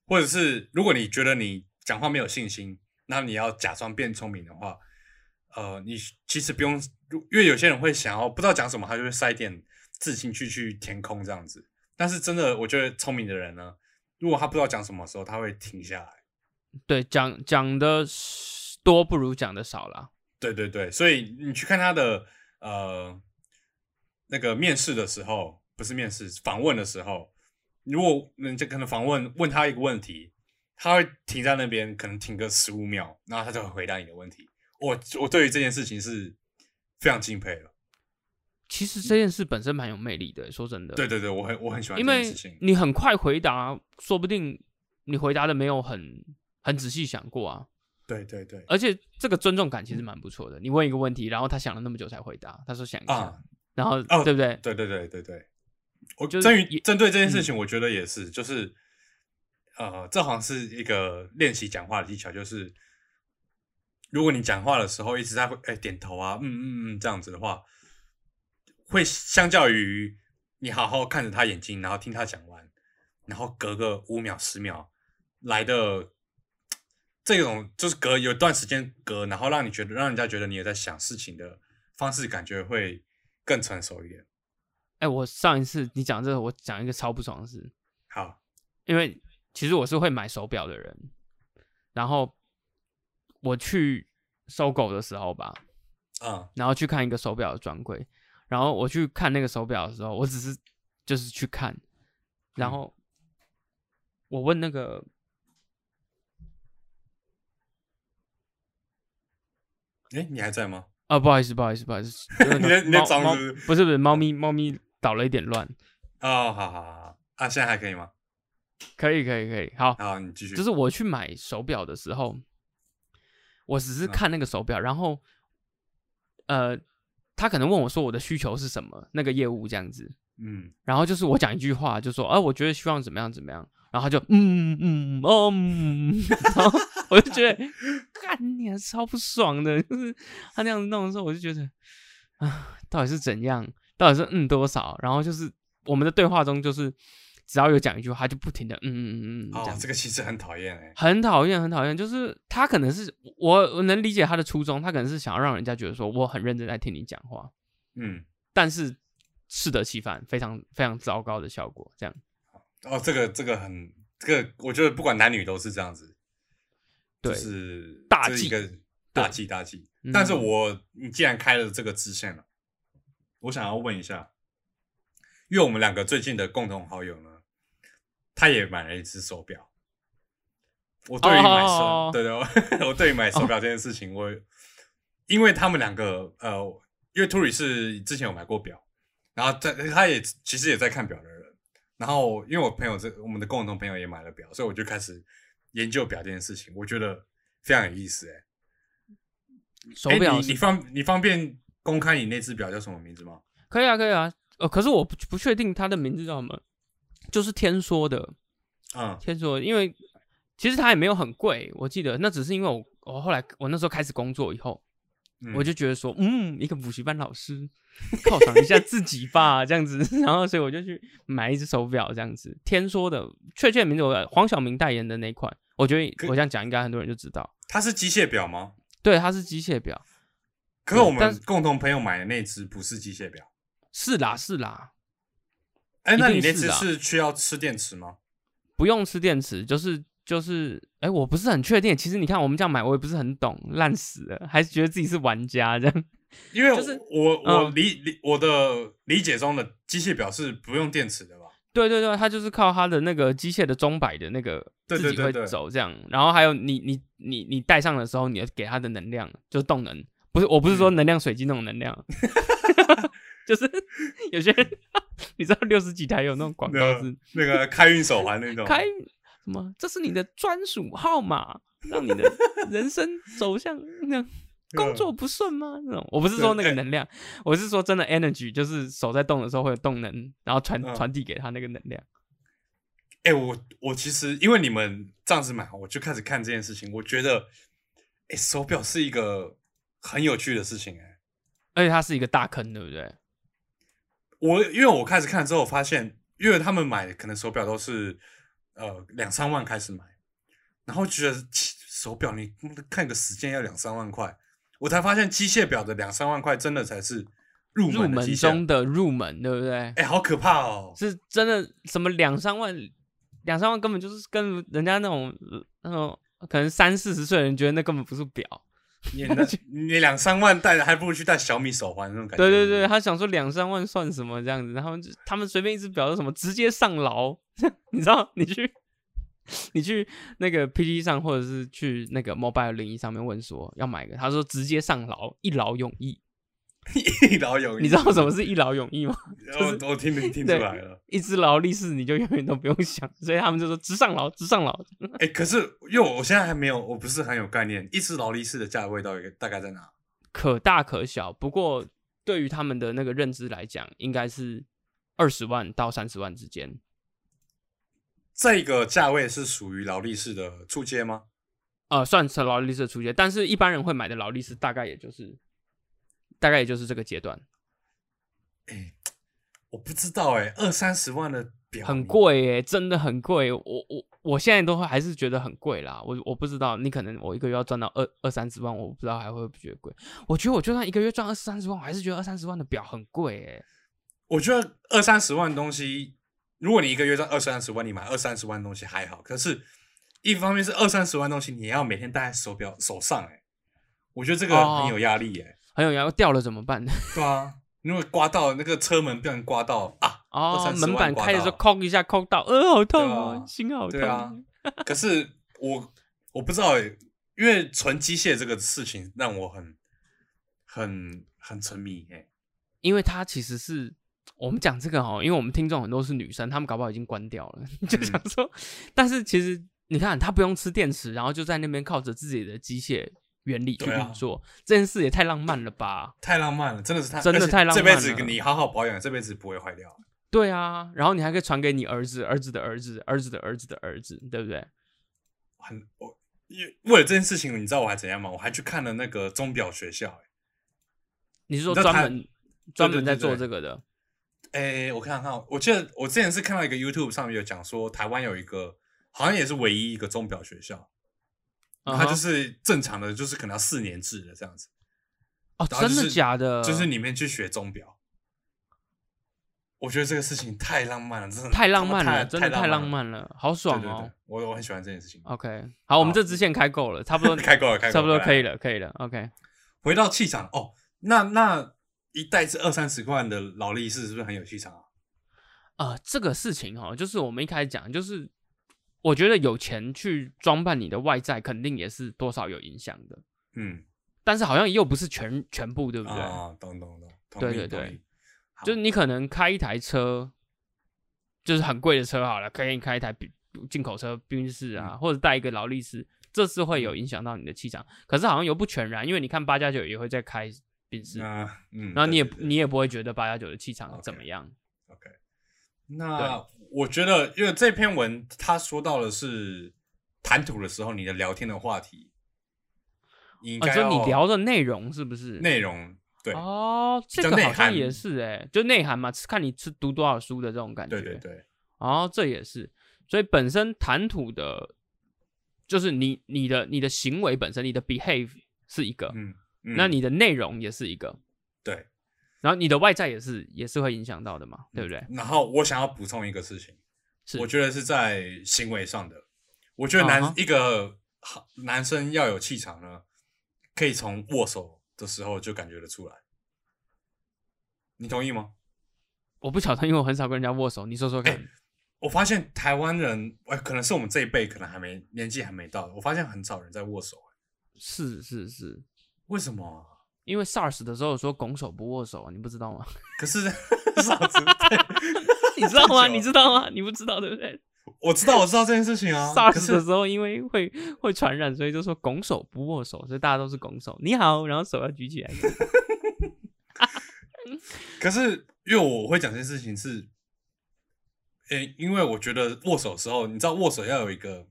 或者是如果你觉得你讲话没有信心，那你要假装变聪明的话，呃，你其实不用，因为有些人会想要不知道讲什么，他就会塞点字进去去填空这样子。但是真的，我觉得聪明的人呢，如果他不知道讲什么时候，他会停下来。
对，讲讲的多不如讲的少啦。
对对对，所以你去看他的呃那个面试的时候，不是面试访问的时候，如果人家可能访问问他一个问题，他会停在那边，可能停个十五秒，然后他就会回答你的问题。我我对于这件事情是非常敬佩的。
其实这件事本身蛮有魅力的，说真的。
对对对，我很我很喜欢
因为
这件事情。
你很快回答，说不定你回答的没有很很仔细想过啊。
对对对
而且这个尊重感其实蛮不错的。你问一个问题，然后他想了那么久才回答，他说想一下，
啊，
然后、
哦
对不对？
对对对对对，我
就是
针于
也
针对这件事情，我觉得也是，就是呃，这好像是一个练习讲话的技巧，就是如果你讲话的时候一直在会哎点头啊，嗯嗯嗯这样子的话，会相较于你好好看着他眼睛，然后听他讲完，然后隔个五秒十秒来的这种，就是隔有段时间隔，然后让你觉得让人家觉得你有在想事情的方式，感觉会更成熟一点。
哎，我上一次你讲这个，我讲一个超不爽的事，
好，
因为其实我是会买手表的人，然后我去搜狗的时候吧，
嗯
然后去看一个手表的专柜，然后我去看那个手表的时候，我只是就是去看，然
嗯
后我问那个
哎，你还在吗？
啊，不好意思，不好意思，不好意思，
你在你在
猫猫
不
不是不是，猫咪猫咪捣了一点乱，
哦，好好好好，啊，现在还可以吗？
可以可以可以，好，
好，你继续。
就是我去买手表的时候，我只是
嗯。
看那个手表，然后呃，他可能问我说我的需求是什么，那个业务这样子，
嗯，
然后就是我讲一句话，就说啊，我觉得希望怎么样怎么样，然后他就嗯嗯哦嗯，然后我就觉得干你啊，超不爽的，就是他那样子弄的时候，我就觉得啊，到底是怎样，到底是嗯多少，然后就是我们的对话中就是只要有讲一句话，他就不停的嗯嗯嗯嗯这
哦
样，子
这个其实很讨厌哎。
很讨厌，很讨厌。就是他可能是我，我能理解他的初衷，他可能是想要让人家觉得说我很认真在听你讲话，
嗯，
但是适得其反，非常非常糟糕的效果。这样，
哦，这个这个很，这个我觉得不管男女都是这样子，
对
就是
大忌
大忌大忌。
嗯
但是我你既然开了这个支线了，我想要问一下，因为我们两个最近的共同好友呢，他也买了一只手表。我对于买手，
哦
对对，我 我对于买手表这件事情，我因为他们两个，呃，因为 Turi 是之前有买过表，然后在他也其实也在看表的人，然后因为我朋友这我们的共同朋友也买了表，所以我就开始研究表这件事情，我觉得非常有意思，哎。
手表
你方你方便公开你那只表叫什么名字吗？
可以啊，可以啊。呃，可是我不不确定它的名字叫什么，就是天说的，
嗯。
天说，因为其实它也没有很贵，我记得那只是因为我我后来我那时候开始工作以后，
嗯。
我就觉得说，嗯，一个补习班老师 犒赏一下自己吧，这样子，然后所以我就去买一只手表，这样子。天说的确切名字我黄晓明代言的那一款，我觉得我这样讲应该很多人就知道，
它是机械表吗？
对，它是机械表，
可是我们共同朋友买的那只不是机械表，
是啦是啦，
哎，那你那次是需要吃电池吗？
不用吃电池，就是就是，哎，我不是很确定。其实你看我们这样买，我也不是很懂，烂死了，还是觉得自己是玩家这样。
因为
就是
我我
嗯
理理我的理解中的机械表是不用电池的吧？
对对对，它就是靠它的那个机械的钟摆的那个
对
自己会
对对对
走这样，然后还有你你你你戴上的时候，你要给它的能量就是动能，不是我不是说
嗯
能量水晶那种能量，就是有些人你知道六十几台有那种广告
那
是
那个开运手环那种，
开什么？这是你的专属号码，让你的人生走向那样。工作不顺吗？那种我不是说那个能量，我是说真的 energy，就是手在动的时候会有动能，然后传
嗯
传递给他那个能量。
哎、我我其实因为你们这样子买，我就开始看这件事情，我觉得，哎、手表是一个很有趣的事情、哎，
而且它是一个大坑，对不对？
我因为我开始看之后，发现，因为他们买可能手表都是呃两三万开始买，然后觉得手表你看个时间要两三万块，我才发现机械表的两三万块真的才是入
入门中的入门，对不对？
哎、好可怕哦！
是真的什么两三万，两三万根本就是跟人家那种那种可能三四十岁的人觉得那根本不是表。
你那你两三万戴的，还不如去戴小米手环那种感觉。
对对对，他想说两三万算什么这样子，然后他们随便一只表说什么直接上劳，你知道？你去 你去那个 PT 上，或者是去那个 Mobile 零一上面问说要买一个，他说直接上劳，一劳永逸。
一劳永逸。
你知道什么是一劳永逸吗？就是
我我听听听出
对
来了。
一只劳力士你就永远都不用想，所以他们就说直上劳，直上劳。
哎、可是因为我现在还没有，我不是很有概念，一只劳力士的价位到底大概在哪？
可大可小，不过对于他们的那个认知来讲，应该是二十万到三十万之间。
这个价位是属于劳力士的初阶吗？
呃，算是劳力士的出街，但是一般人会买的劳力士大概也就是，大概也就是这个阶段，
哎、我不知道哎、二三十万的表
很。贵耶，真的很贵。我我我现在都会还是觉得很贵啦。我我不知道，你可能我一个月要赚到二二三十万，我不知道还会不会觉得贵。我觉得我就算一个月赚二三十万，我还是觉得二三十万的表很贵哎。
我觉得二三十万的东西，如果你一个月赚二三十万，你买二三十万的东西还好。可是，一方面是二三十万的东西，你要每天戴在手表手上、哎，我觉得这个
哦
很有压力、哎、
很有要掉了怎么办？
对啊，因为刮到那个车门被人刮到啊，
哦
二，30
门板开的时候空一下，空到，呃，好痛哦，
啊
心好痛。
对啊。可是我我不知道、哎，因为纯机械这个事情让我很很很沉迷、哎，
因为它其实是我们讲这个哦，因为我们听众很多是女生，她们搞不好已经关掉了，就
嗯
想说，但是其实你看，她不用吃电池，然后就在那边靠着自己的机械原理去运作，这件事也太浪漫了吧？
太浪漫了，真的是太
真的太浪漫了
这辈子你好好保养，这辈子不会坏掉。
对啊，然后你还可以传给你儿子、儿子的儿子、儿子的儿子的儿子，对不对？
很我因为为了这件事情，你知道我还怎样吗？我还去看了那个钟表学校、欸。
你是说专门专门在做这个的？
哎、我看看，我记得我之前是看到一个 YouTube 上面有讲说，台湾有一个好像也是唯一一个钟表学校，它就是正常的，就是可能要四年制的这样子，
哦，
就是
真的假的？
就是里面去学钟表。我觉得这个事情太浪漫了，真的
太浪漫了，真的太浪，漫了，好爽哦
对。，我我很喜欢这件事情。
OK，好，我们这支线开够了，差不多
开够了，
差不多可以
了。
可以了。OK，
回到气场哦，那那一袋是二三十万的劳力士，是不是很有气场啊？
呃，这个事情哈，就是我们一开始讲，就是我觉得有钱去装扮你的外在，肯定也是多少有影响的，
嗯，
但是好像又不是全全部，对不对？
啊，懂懂懂，同
对对对就是你可能开一台车，就是很贵的车好了，可以开一台比进口车、宾士啊，
嗯
或者带一个劳力士，这是会有影响到你的气场。可是好像又不全然，因为你看八加九也会在开宾士，
啊嗯，
然后你也你也不会觉得八加九的气场怎么样。
OK，那我觉得，因为这篇文他说到的是谈吐的时候，你的聊天的话题，你
就你聊的内容是不是？
内容，对
哦，这个好像也是哎、就内涵嘛，看你是读多少书的这种感觉。
对对对，
哦，这也是，所以本身谈吐的，就是你你的你的行为本身，你的 behave 是一个，
嗯，嗯
那你的内容也是一个。
对，
然后你的外在也是也是会影响到的嘛，对不对？
然后我想要补充一个事情，
是
我觉得是在行为上的。我觉得男、一个好男生要有气场呢，可以从握手的时候就感觉得出来。你同意吗？
我不晓得，因为我很少跟人家握手。你说说看，
哎我发现台湾人，哎，可能是我们这一辈可能还没年纪还没到，我发现很少人在握手，哎
是是是，
为什么啊？
因为 SARS 的时候说拱手不握手啊，你不知道吗？
可是
你知道吗？你知道吗？你不知道对不对
我知道，我知道这件事情啊。
？SARS 的时候因为会会传染，所以就说拱手不握手，所以大家都是拱手。你好，然后手要举起来。
可是因为我会讲这件事情是，诶、因为我觉得握手的时候，你知道握手要有一个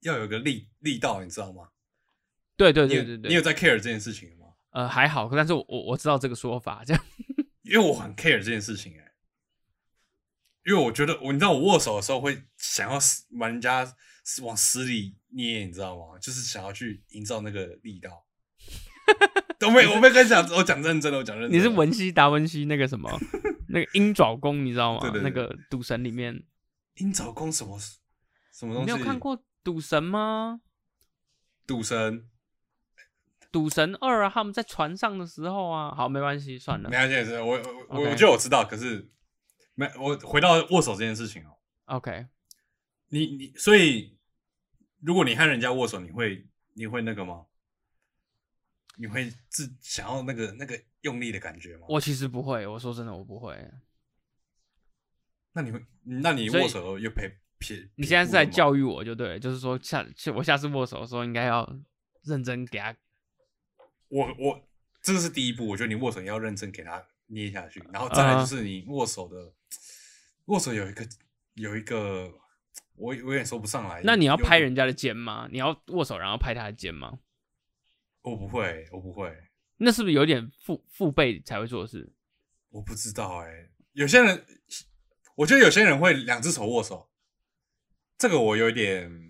要有一个力力道，你知道吗？
对对对对对，
你有在 care 这件事情吗？
呃还好，但是我我我知道这个说法，这样
因为我很 care 这件事情、诶，因为我觉得我你知道我握手的时候会想要死把人家往死里捏，你知道吗？就是想要去营造那个力道。都没我没跟你讲，我讲认真的，我讲认真的。
你是文西达文西那个什么那个鹰爪功，你知道吗？
对对对
那个赌神里面，
鹰爪功什么什么东西？
你没有看过赌神吗？
赌神？
赌神二啊，他们在船上的时候啊，好，没关系，算了
没。关系，我我我我觉得我知道，可是没我回到握手这件事情哦
，OK，
你你所以如果你和人家握手，你会你会那个吗？你会自想要那个那个用力的感觉吗？
我其实不会，我说真的，我不会。
那你会那你握手又撇撇？
你现在是在教育我就对了，就是说下我下次握手的时候应该要认真给他。
我我这个是第一步，我觉得你握手你要认真给他捏下去，然后再来
啊
就是你握手的、握手有一个有一个我我有点说不上来。
那你要拍人家的肩吗？你要握手然后拍他的肩吗？
我不会，我不会，
那是不是有点父父辈才会做的事？
我不知道哎、有些人，我觉得有些人会两只手握手，这个我有一点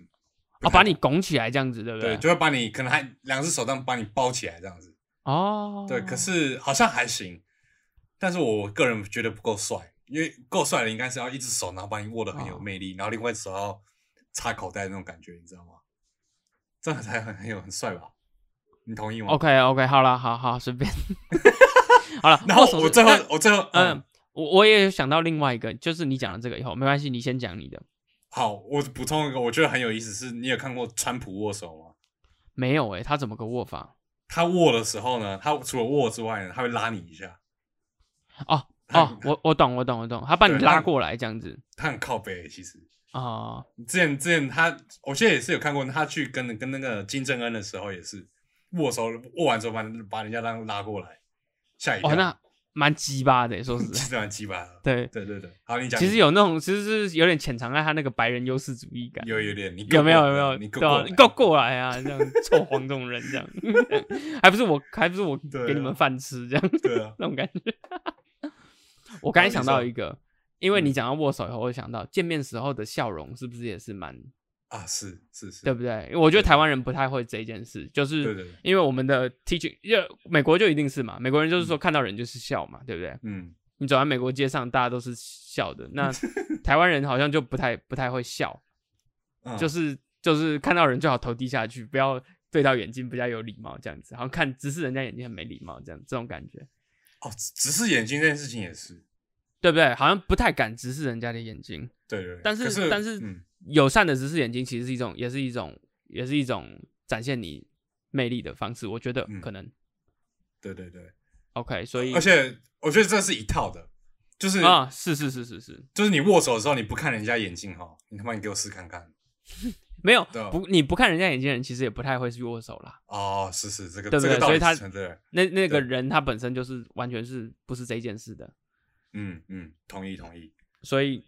不
哦，把你拱起来这样子，对不
对，对就会把你可能还两只手这样把你包起来这样子。
哦，
对，可是好像还行，但是我个人觉得不够帅，因为够帅的应该是要一只手，然后把你握得很有
哦
魅力，然后另外一只手要插口袋那种感觉，你知道吗？这样才很很有很帅吧？你同意吗
OK OK，好了，好好随便。好了，
然后我最后我最后
嗯
嗯，
我我也有想到另外一个，就是你讲了这个以后没关系，你先讲你的。
好，我补充一个，我觉得很有意思，是你有看过川普握手吗？
没有诶、他怎么个握法？
他握的时候呢，他除了握之外呢，他会拉你一下，
哦哦，我我懂我懂我懂，他把你拉过来这样子
他很靠背。其实
啊、
之前之前他，我现在也是有看过他去跟跟那个金正恩的时候，也是握手握完之后把把人家拉拉过来，吓一跳。
哦，那蛮鸡巴的，说实在，
其实蛮鸡巴的。
对，
对对对，好，你讲。
其实有那种其实是有点潜藏在他那个白人优势主义感。
有有点，
有没有有没有？
你够
你给我过来啊！这样臭黄种人这样，还不是我，还不是我给你们饭吃这样
对啊，
那种感觉。我刚才想到一个，因为你
嗯
讲到握手以后，我就想到见面时候的笑容是不是也是蛮
啊，是是是，
对不对？我觉得台湾人不太会这一件事，就是因为我们的 teaching，因为美国就一定是嘛，美国人就是说看到人就是笑嘛，对不对？
嗯，
你走在美国街上，大家都是笑的，那 台湾人好像就不太不太会笑，
嗯
就是就是看到人最好头低下去，不要对到眼睛，比较有礼貌这样子，好像看直视人家眼睛很没礼貌这样这种感觉，
哦，直视眼睛这件事情也是，
对不对？好像不太敢直视人家的眼睛，
对对。对。
但
可
是但是
嗯，
友善的直视眼睛其实是一种，也是一种，也是一种展现你魅力的方式，我觉得
嗯
可能、
对对对
，OK，所以
而且我觉得这是一套的，就是
啊，是是是是是，
就是你握手的时候，你不看人家眼睛哈，你他妈你给我试看看。
没有不你不看人家眼睛的人，其实也不太会去握手啦。
哦，是是，这个
对不
这个道理
对所以他。那那个人他本身就是完全是不是这件事的，
嗯嗯，同意同意。
所以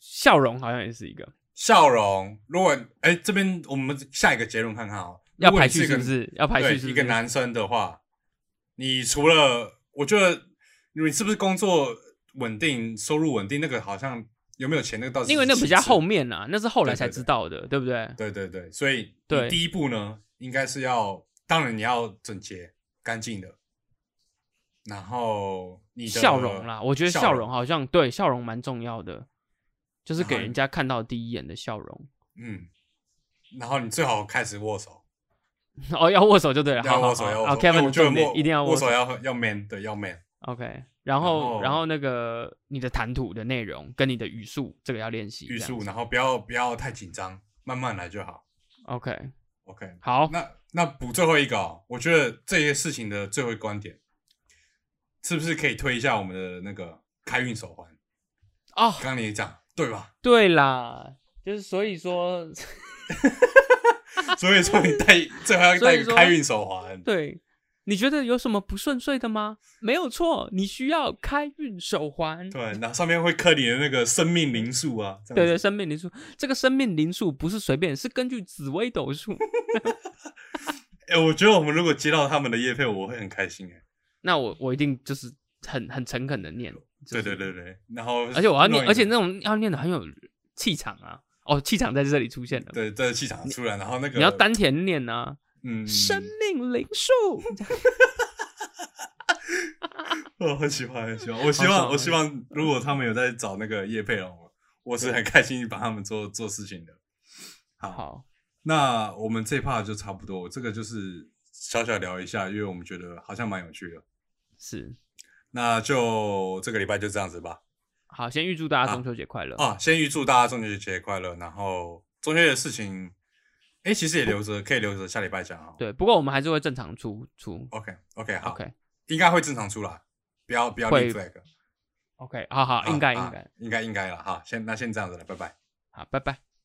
笑容好像也是一个
笑容，如果哎这边我们下一个结论看看哦，
要排序是不是？要排序？
一个男生的话，你除了我觉得你是不是工作稳定、收入稳定，那个好像有没有钱那个倒是
因为那比较后面啊，那是后来才知道的，对不对？
对对对，所以
对
第一步呢，应该是要，当然你要整洁、干净的，然后你的
笑容啦，我觉得
笑
笑容好像对笑容蛮重要的，就是给人家看到第一眼的笑容。
嗯，然后你最好开始握手，
哦，要握手就对了，
要。握手要握手。
好，Kevin
哎我觉得
的重点一定要
握手。要要 man 对要 man。
OK，然后然
后
后那个你的谈吐的内容跟你的语速，这个要练习。
语速，然后不要不要太紧张，慢慢来就好。OK，OK，
好，
那那补最后一个哦，我觉得这些事情的最后一个观点，是不是可以推一下我们的那个开运手环？
哦，
刚刚你讲对吧？
对啦，就是所以说，
所以说你戴最后要戴一个开运手环，
对，你觉得有什么不顺遂的吗？没有错，你需要开运手环。
对，然后上面会刻你的那个生命灵数啊，
对对，生命灵数，这个生命灵数不是随便，是根据紫微斗数。
哎、我觉得我们如果接到他们的叶配，我会很开心哎。
那我我一定就是很很诚恳的念，就
对
是
对对对，然后
而且我要念，而且那种要念的很有气场啊！哦，气场在这里出现了。
对这气场出来，然后那个
你要丹田念啊，
嗯，
生命灵数。
我很喜欢很喜欢，我希望我希望如果他们有在找那个叶佩龙，我是很开心帮他们做做事情的。好，
好，
那我们这一 part 就差不多，这个就是小小聊一下，因为我们觉得好像蛮有趣的。
是
那就这个礼拜就这样子吧。
好，先预祝大家中秋节快乐。
啊，先预祝大家中秋节快乐。然后中秋节的事情，哎，其实也留着，可以留着下礼拜讲啊。
对，不过我们还是会正常出出。
，OK OK 好
OK
应该会正常出来，不要不要立
会
flag。
OK，好好，应该应
啊
该
应该应该了哈。先那先这样子了，拜拜。
好，拜拜。